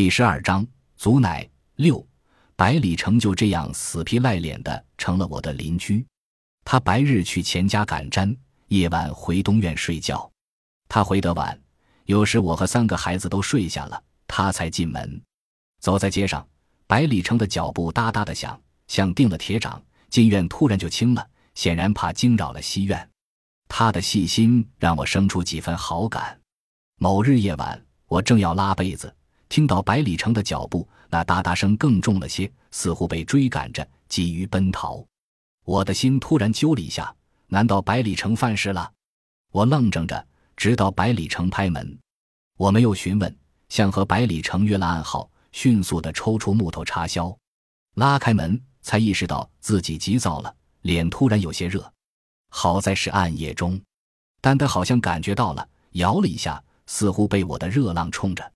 第十二章，祖奶六，百里成就这样死皮赖脸的成了我的邻居。他白日去钱家赶毡，夜晚回东院睡觉。他回得晚，有时我和三个孩子都睡下了，他才进门。走在街上，百里成的脚步哒哒的响，像钉了铁掌。进院突然就轻了，显然怕惊扰了西院。他的细心让我生出几分好感。某日夜晚，我正要拉被子。听到百里城的脚步，那哒哒声更重了些，似乎被追赶着，急于奔逃。我的心突然揪了一下，难道百里城犯事了？我愣怔着，直到百里城拍门。我没有询问，像和百里城约了暗号，迅速地抽出木头插销，拉开门，才意识到自己急躁了，脸突然有些热。好在是暗夜中，但他好像感觉到了，摇了一下，似乎被我的热浪冲着。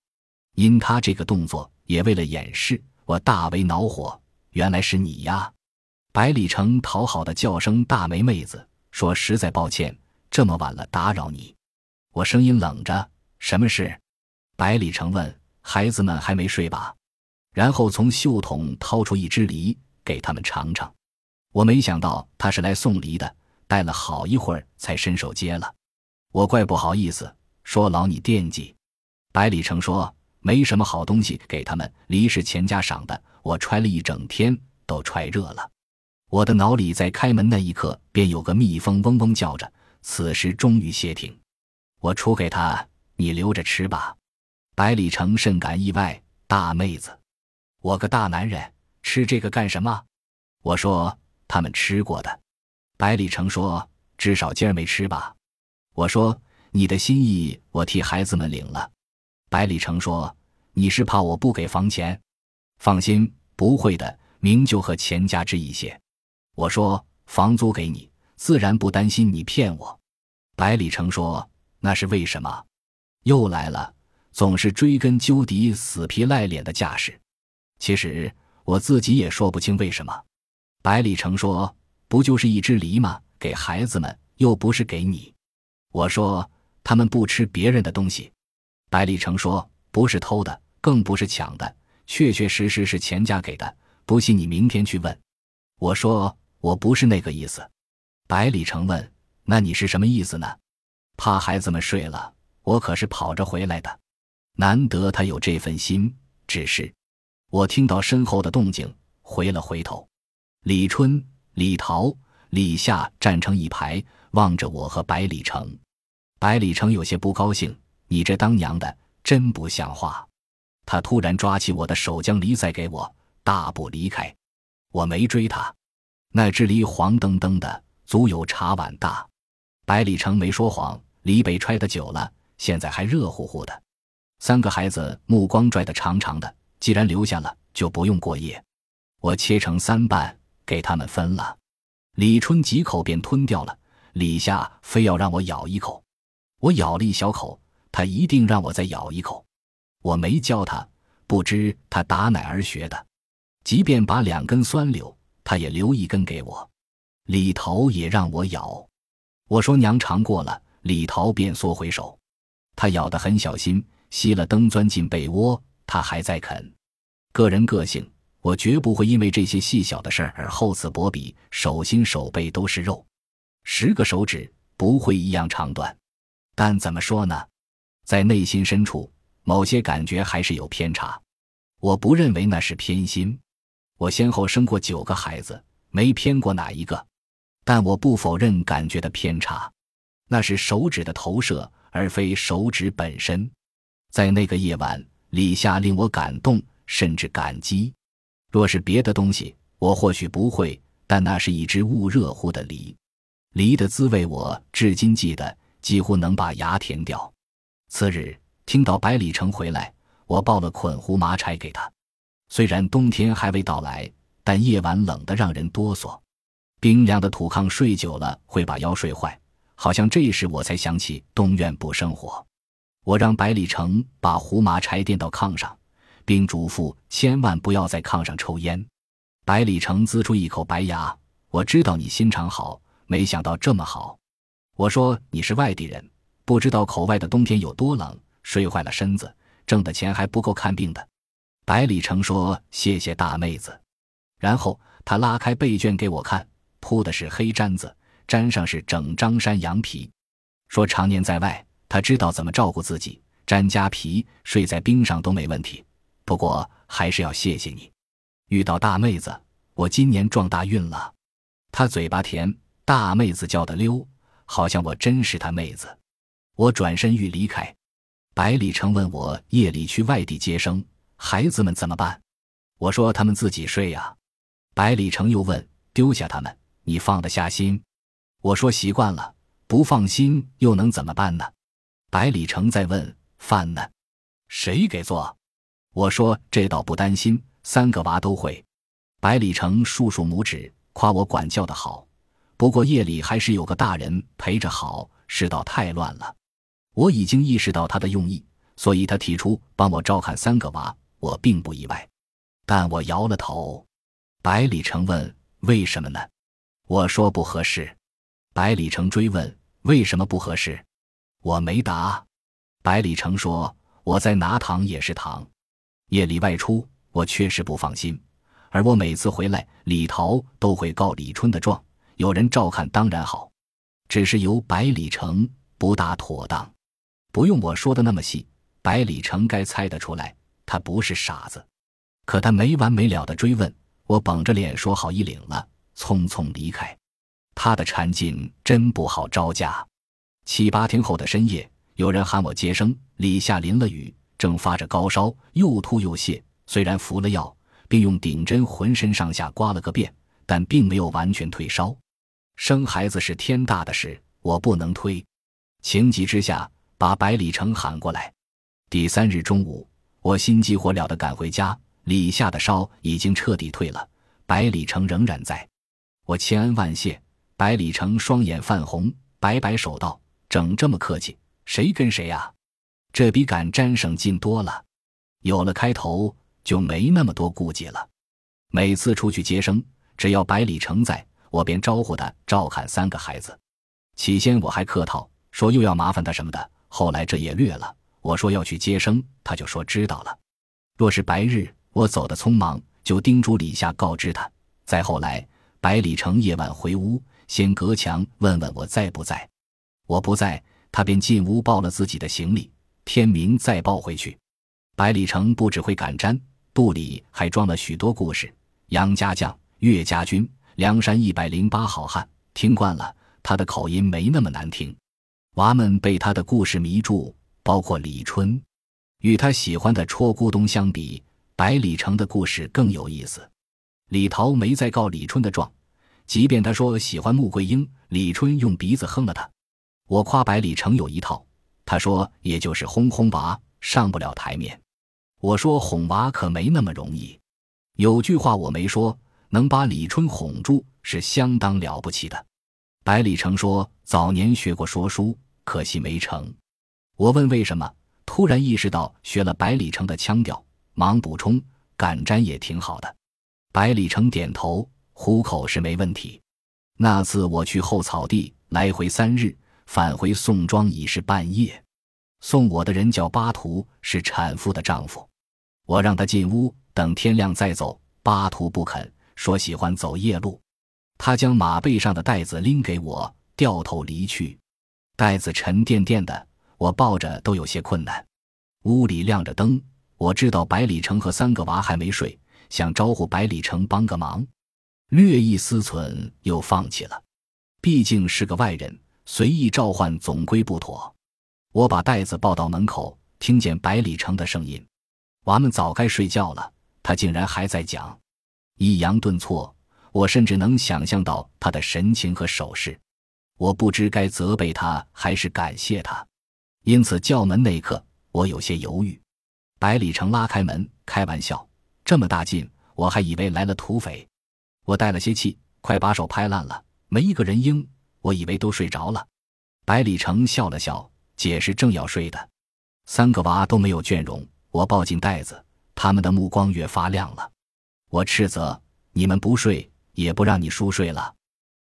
因他这个动作，也为了掩饰，我大为恼火。原来是你呀！百里城讨好的叫声：“大梅妹子。”说：“实在抱歉，这么晚了打扰你。”我声音冷着：“什么事？”百里城问：“孩子们还没睡吧？”然后从袖筒掏出一只梨给他们尝尝。我没想到他是来送梨的，待了好一会儿才伸手接了。我怪不好意思，说：“劳你惦记。”百里城说。没什么好东西给他们，梨是钱家赏的，我揣了一整天，都揣热了。我的脑里在开门那一刻，便有个蜜蜂嗡嗡叫着，此时终于歇停。我出给他，你留着吃吧。百里城甚感意外，大妹子，我个大男人吃这个干什么？我说他们吃过的。百里城说至少今儿没吃吧。我说你的心意，我替孩子们领了。百里城说：“你是怕我不给房钱？放心，不会的。明就和钱家之一些。”我说：“房租给你，自然不担心你骗我。”百里城说：“那是为什么？又来了，总是追根究底、死皮赖脸的架势。其实我自己也说不清为什么。”百里城说：“不就是一只梨吗？给孩子们，又不是给你。”我说：“他们不吃别人的东西。”百里成说：“不是偷的，更不是抢的，确确实实是钱家给的。不信你明天去问。”我说：“我不是那个意思。”百里成问：“那你是什么意思呢？”怕孩子们睡了，我可是跑着回来的。难得他有这份心。只是我听到身后的动静，回了回头，李春、李桃、李夏站成一排，望着我和百里成。百里成有些不高兴。你这当娘的真不像话！他突然抓起我的手，将梨塞给我，大步离开。我没追他。那只梨黄澄澄的，足有茶碗大。百里城没说谎，梨被揣的久了，现在还热乎乎的。三个孩子目光拽得长长的，既然留下了，就不用过夜。我切成三半，给他们分了。李春几口便吞掉了，李夏非要让我咬一口，我咬了一小口。他一定让我再咬一口，我没教他，不知他打哪儿学的。即便把两根酸柳，他也留一根给我。李桃也让我咬，我说娘尝过了，李桃便缩回手。他咬得很小心，熄了灯钻进被窝，他还在啃。个人个性，我绝不会因为这些细小的事儿而厚此薄彼，手心手背都是肉，十个手指不会一样长短。但怎么说呢？在内心深处，某些感觉还是有偏差。我不认为那是偏心。我先后生过九个孩子，没偏过哪一个。但我不否认感觉的偏差，那是手指的投射，而非手指本身。在那个夜晚，李夏令我感动，甚至感激。若是别的东西，我或许不会。但那是一只捂热乎的梨，梨的滋味我至今记得，几乎能把牙甜掉。次日听到百里城回来，我抱了捆胡麻柴给他。虽然冬天还未到来，但夜晚冷得让人哆嗦。冰凉的土炕睡久了会把腰睡坏，好像这时我才想起东院不生火。我让百里城把胡麻柴垫到炕上，并嘱咐千万不要在炕上抽烟。百里城呲出一口白牙：“我知道你心肠好，没想到这么好。”我说：“你是外地人。”不知道口外的冬天有多冷，睡坏了身子，挣的钱还不够看病的。百里成说：“谢谢大妹子。”然后他拉开被卷给我看，铺的是黑毡子，毡上是整张山羊皮。说常年在外，他知道怎么照顾自己，毡加皮，睡在冰上都没问题。不过还是要谢谢你，遇到大妹子，我今年撞大运了。他嘴巴甜，大妹子叫的溜，好像我真是他妹子。我转身欲离开，百里成问我夜里去外地接生，孩子们怎么办？我说他们自己睡呀。百里成又问丢下他们，你放得下心？我说习惯了，不放心又能怎么办呢？百里成再问饭呢，谁给做？我说这倒不担心，三个娃都会。百里成竖竖拇指，夸我管教的好。不过夜里还是有个大人陪着好，世道太乱了。我已经意识到他的用意，所以他提出帮我照看三个娃，我并不意外。但我摇了头。百里城问为什么呢？我说不合适。百里城追问为什么不合适，我没答。百里城说我在拿糖也是糖。夜里外出，我确实不放心。而我每次回来，李桃都会告李春的状。有人照看当然好，只是由百里城不大妥当。不用我说的那么细，百里城该猜得出来，他不是傻子。可他没完没了的追问，我绷着脸说好一领了，匆匆离开。他的缠劲真不好招架。七八天后的深夜，有人喊我接生，李下淋了雨。正发着高烧，又吐又泻，虽然服了药，并用顶针浑身上下刮了个遍，但并没有完全退烧。生孩子是天大的事，我不能推。情急之下，把百里成喊过来。第三日中午，我心急火燎地赶回家。李夏的烧已经彻底退了，百里城仍然在。我千恩万谢。百里城双眼泛红，摆摆手道：“整这么客气，谁跟谁呀？”这比赶毡省劲多了，有了开头就没那么多顾忌了。每次出去接生，只要百里城在，我便招呼他照看三个孩子。起先我还客套说又要麻烦他什么的，后来这也略了。我说要去接生，他就说知道了。若是白日我走得匆忙，就叮嘱李夏告知他。再后来，百里城夜晚回屋，先隔墙问问我在不在。我不在，他便进屋抱了自己的行李。天明再抱回去。百里城不只会赶毡，肚里还装了许多故事。杨家将、岳家军、梁山一百零八好汉，听惯了，他的口音没那么难听。娃们被他的故事迷住，包括李春。与他喜欢的戳咕咚相比，百里城的故事更有意思。李桃没再告李春的状，即便他说喜欢穆桂英，李春用鼻子哼了他。我夸百里城有一套。他说：“也就是哄哄娃，上不了台面。”我说：“哄娃可没那么容易。有句话我没说，能把李春哄住是相当了不起的。”百里成说：“早年学过说书，可惜没成。”我问为什么，突然意识到学了百里城的腔调，忙补充：“赶毡也挺好的。”百里城点头：“糊口是没问题。”那次我去后草地，来回三日。返回宋庄已是半夜，送我的人叫巴图，是产妇的丈夫。我让他进屋，等天亮再走。巴图不肯，说喜欢走夜路。他将马背上的袋子拎给我，掉头离去。袋子沉甸甸的，我抱着都有些困难。屋里亮着灯，我知道百里城和三个娃还没睡，想招呼百里城帮个忙，略一思忖，又放弃了。毕竟是个外人。随意召唤总归不妥，我把袋子抱到门口，听见百里城的声音。娃们早该睡觉了，他竟然还在讲，抑扬顿挫。我甚至能想象到他的神情和手势。我不知该责备他还是感谢他，因此叫门那一刻，我有些犹豫。百里城拉开门，开玩笑：“这么大劲，我还以为来了土匪。”我带了些气，快把手拍烂了，没一个人应。我以为都睡着了，百里城笑了笑，解释正要睡的，三个娃都没有倦容。我抱进袋子，他们的目光越发亮了。我斥责你们不睡，也不让你叔睡了。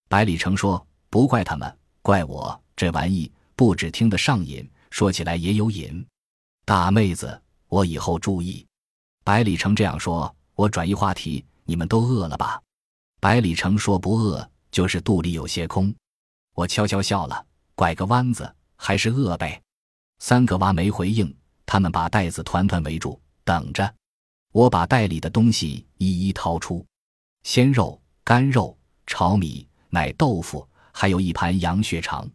百里城说：“不怪他们，怪我这玩意不只听得上瘾，说起来也有瘾。大妹子，我以后注意。”百里城这样说，我转移话题：“你们都饿了吧？”百里城说：“不饿，就是肚里有些空。”我悄悄笑了，拐个弯子，还是饿呗。三个娃没回应，他们把袋子团团围住，等着。我把袋里的东西一一掏出：鲜肉、干肉、炒米、奶豆腐，还有一盘羊血肠。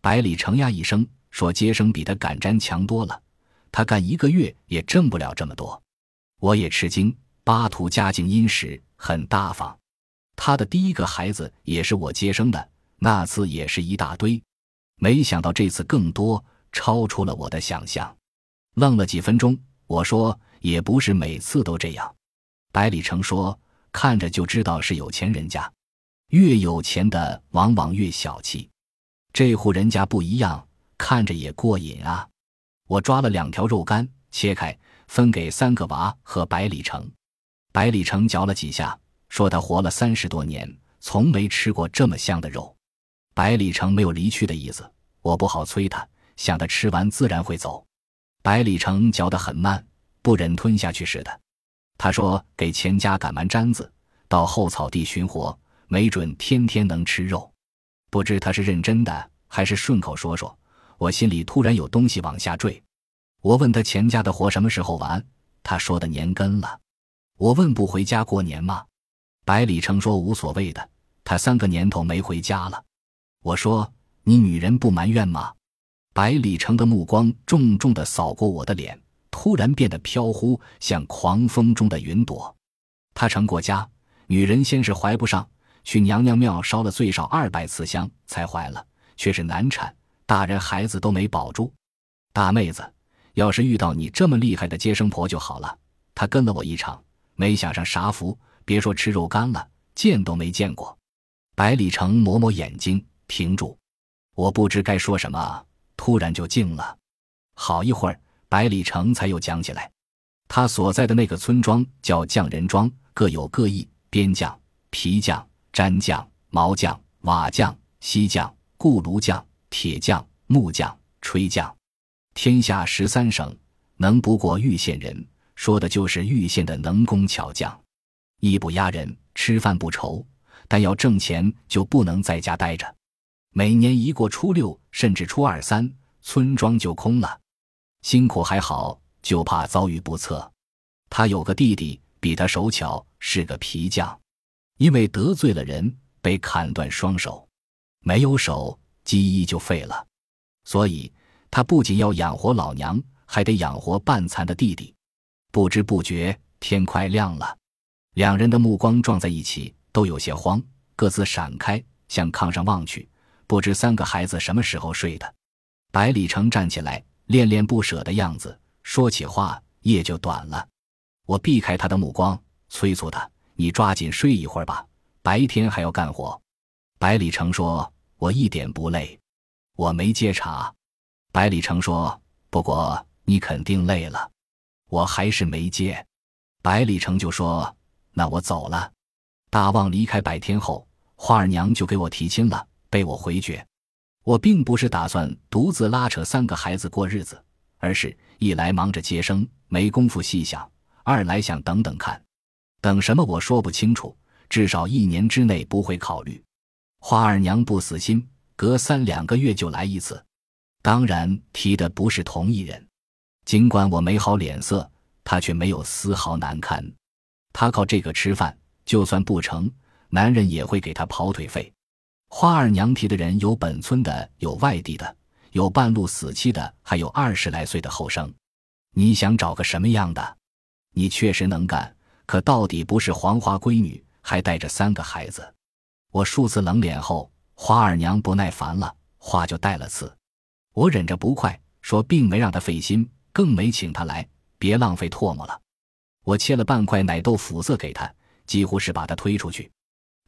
百里城呀一声说：“接生比他赶毡强多了，他干一个月也挣不了这么多。”我也吃惊，巴图家境殷实，很大方。他的第一个孩子也是我接生的，那次也是一大堆，没想到这次更多，超出了我的想象。愣了几分钟，我说：“也不是每次都这样。”百里成说：“看着就知道是有钱人家，越有钱的往往越小气。这户人家不一样，看着也过瘾啊。”我抓了两条肉干，切开，分给三个娃和百里城。百里城嚼了几下。说他活了三十多年，从没吃过这么香的肉。百里城没有离去的意思，我不好催他，想他吃完自然会走。百里城嚼得很慢，不忍吞下去似的。他说：“给钱家赶完毡子，到后草地寻活，没准天天能吃肉。”不知他是认真的还是顺口说说。我心里突然有东西往下坠。我问他钱家的活什么时候完，他说的年根了。我问不回家过年吗？百里成说：“无所谓的，他三个年头没回家了。”我说：“你女人不埋怨吗？”百里成的目光重重的扫过我的脸，突然变得飘忽，像狂风中的云朵。他成过家，女人先是怀不上，去娘娘庙烧了最少二百次香才怀了，却是难产，大人孩子都没保住。大妹子，要是遇到你这么厉害的接生婆就好了。她跟了我一场，没享上啥福。别说吃肉干了，见都没见过。百里城抹抹眼睛，停住。我不知该说什么，突然就静了。好一会儿，百里城才又讲起来。他所在的那个村庄叫匠人庄，各有各异：边匠、皮匠、毡匠、毛匠、瓦匠、锡匠、固炉匠、铁匠、木匠、吹匠。天下十三省，能不过玉县人，说的就是玉县的能工巧匠。艺不压人，吃饭不愁，但要挣钱就不能在家待着。每年一过初六，甚至初二三，村庄就空了。辛苦还好，就怕遭遇不测。他有个弟弟，比他手巧，是个皮匠，因为得罪了人，被砍断双手，没有手，记忆就废了。所以他不仅要养活老娘，还得养活半残的弟弟。不知不觉，天快亮了。两人的目光撞在一起，都有些慌，各自闪开，向炕上望去，不知三个孩子什么时候睡的。百里成站起来，恋恋不舍的样子，说起话夜就短了。我避开他的目光，催促他：“你抓紧睡一会儿吧，白天还要干活。”百里成说：“我一点不累，我没接茬。”百里成说：“不过你肯定累了。”我还是没接。百里成就说。那我走了。大旺离开百天后，花二娘就给我提亲了，被我回绝。我并不是打算独自拉扯三个孩子过日子，而是一来忙着接生，没工夫细想；二来想等等看，等什么我说不清楚，至少一年之内不会考虑。花二娘不死心，隔三两个月就来一次。当然提的不是同一人，尽管我没好脸色，她却没有丝毫难堪。他靠这个吃饭，就算不成，男人也会给他跑腿费。花二娘提的人有本村的，有外地的，有半路死妻的，还有二十来岁的后生。你想找个什么样的？你确实能干，可到底不是黄花闺女，还带着三个孩子。我数次冷脸后，花二娘不耐烦了，话就带了次。我忍着不快，说并没让她费心，更没请她来，别浪费唾沫了。我切了半块奶豆腐色给她，几乎是把她推出去。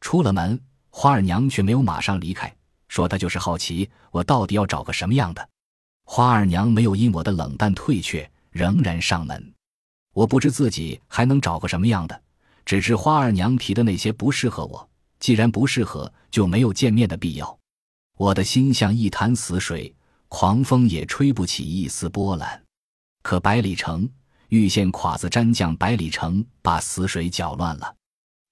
出了门，花二娘却没有马上离开，说她就是好奇我到底要找个什么样的。花二娘没有因我的冷淡退却，仍然上门。我不知自己还能找个什么样的，只知花二娘提的那些不适合我。既然不适合，就没有见面的必要。我的心像一潭死水，狂风也吹不起一丝波澜。可百里城。玉县侉子粘将百里城把死水搅乱了。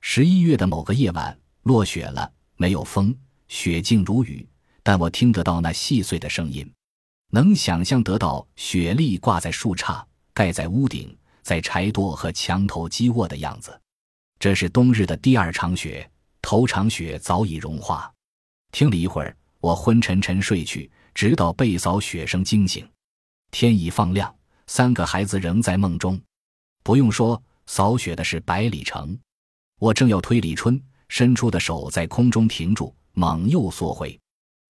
十一月的某个夜晚，落雪了，没有风，雪静如雨，但我听得到那细碎的声音，能想象得到雪粒挂在树杈、盖在屋顶、在柴垛和墙头积卧的样子。这是冬日的第二场雪，头场雪早已融化。听了一会儿，我昏沉沉睡去，直到被扫雪声惊醒。天已放亮，三个孩子仍在梦中。不用说，扫雪的是百里城。我正要推李春，伸出的手在空中停住，猛又缩回。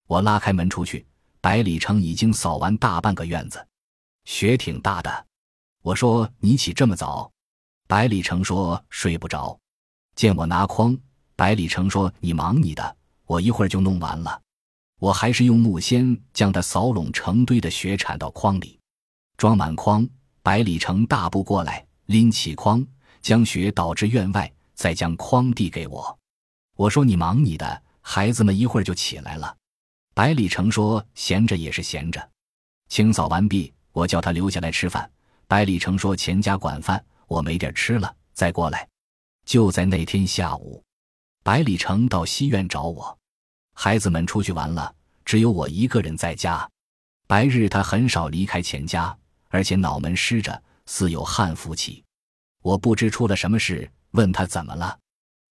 我拉开门出去，百里城已经扫完大半个院子，雪挺大的。我说：“你起这么早？”百里城说：“睡不着。”见我拿筐，百里城说：“你忙你的，我一会儿就弄完了。”我还是用木锨将它扫拢成堆的雪铲到筐里，装满筐。百里城大步过来，拎起筐，将雪倒至院外。再将筐递给我，我说：“你忙你的，孩子们一会儿就起来了。”百里成说：“闲着也是闲着。”清扫完毕，我叫他留下来吃饭。百里成说：“钱家管饭，我没地儿吃了，再过来。”就在那天下午，百里成到西院找我，孩子们出去玩了，只有我一个人在家。白日他很少离开钱家，而且脑门湿着，似有汗浮起。我不知出了什么事。问他怎么了，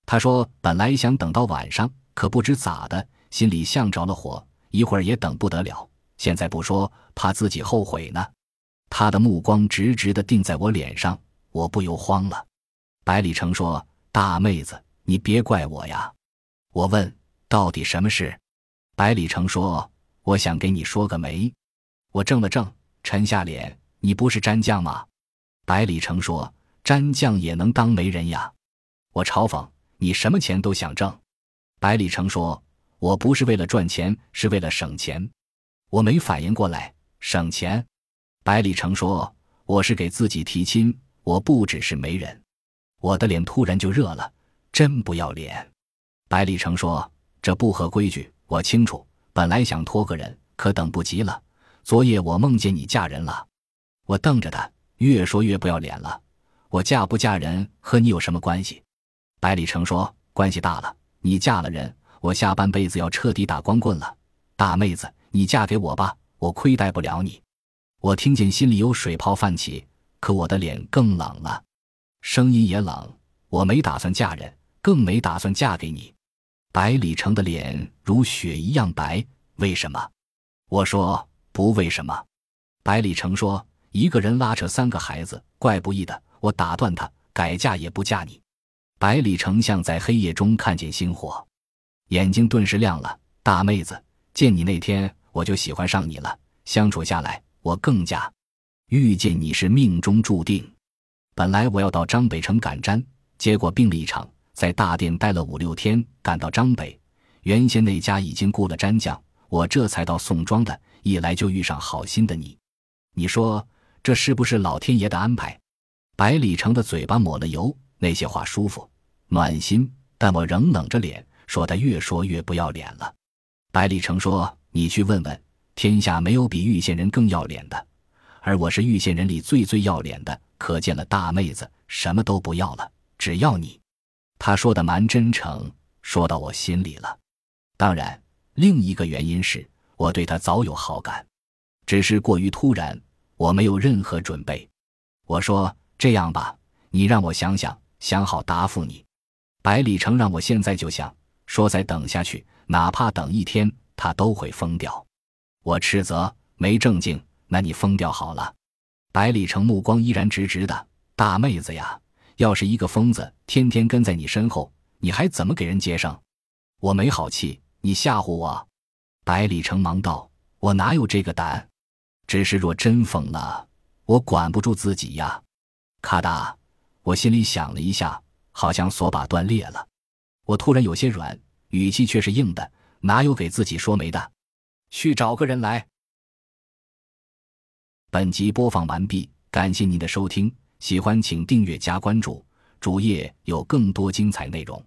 他说本来想等到晚上，可不知咋的，心里像着了火，一会儿也等不得了。现在不说，怕自己后悔呢。他的目光直直的定在我脸上，我不由慌了。百里城说：“大妹子，你别怪我呀。”我问：“到底什么事？”百里城说：“我想给你说个媒。”我怔了怔，沉下脸：“你不是詹将吗？”百里城说。詹将也能当媒人呀，我嘲讽你什么钱都想挣。百里城说：“我不是为了赚钱，是为了省钱。”我没反应过来，省钱。百里成说：“我是给自己提亲，我不只是媒人。”我的脸突然就热了，真不要脸。百里成说：“这不合规矩，我清楚。本来想托个人，可等不及了。昨夜我梦见你嫁人了。”我瞪着他，越说越不要脸了。我嫁不嫁人和你有什么关系？百里成说：“关系大了。你嫁了人，我下半辈子要彻底打光棍了。大妹子，你嫁给我吧，我亏待不了你。”我听见心里有水泡泛起，可我的脸更冷了，声音也冷。我没打算嫁人，更没打算嫁给你。百里城的脸如雪一样白，为什么？我说不为什么。百里城说：“一个人拉扯三个孩子，怪不易的。”我打断他，改嫁也不嫁你。百里丞相在黑夜中看见星火，眼睛顿时亮了。大妹子，见你那天我就喜欢上你了，相处下来我更加遇见你是命中注定。本来我要到张北城赶毡，结果病了一场，在大殿待了五六天，赶到张北，原先那家已经雇了毡匠，我这才到宋庄的，一来就遇上好心的你。你说这是不是老天爷的安排？百里城的嘴巴抹了油，那些话舒服、暖心，但我仍冷着脸说：“他越说越不要脸了。”百里城说：“你去问问，天下没有比玉县人更要脸的，而我是玉县人里最最要脸的。可见了，大妹子什么都不要了，只要你。”他说的蛮真诚，说到我心里了。当然，另一个原因是我对他早有好感，只是过于突然，我没有任何准备。我说。这样吧，你让我想想，想好答复你。百里城让我现在就想，说再等下去，哪怕等一天，他都会疯掉。我斥责没正经，那你疯掉好了。百里城目光依然直直的，大妹子呀，要是一个疯子天天跟在你身后，你还怎么给人接生？我没好气，你吓唬我。百里城忙道：“我哪有这个胆？只是若真疯了，我管不住自己呀。”咔嗒，我心里想了一下，好像锁把断裂了。我突然有些软，语气却是硬的，哪有给自己说媒的？去找个人来。本集播放完毕，感谢您的收听，喜欢请订阅加关注，主页有更多精彩内容。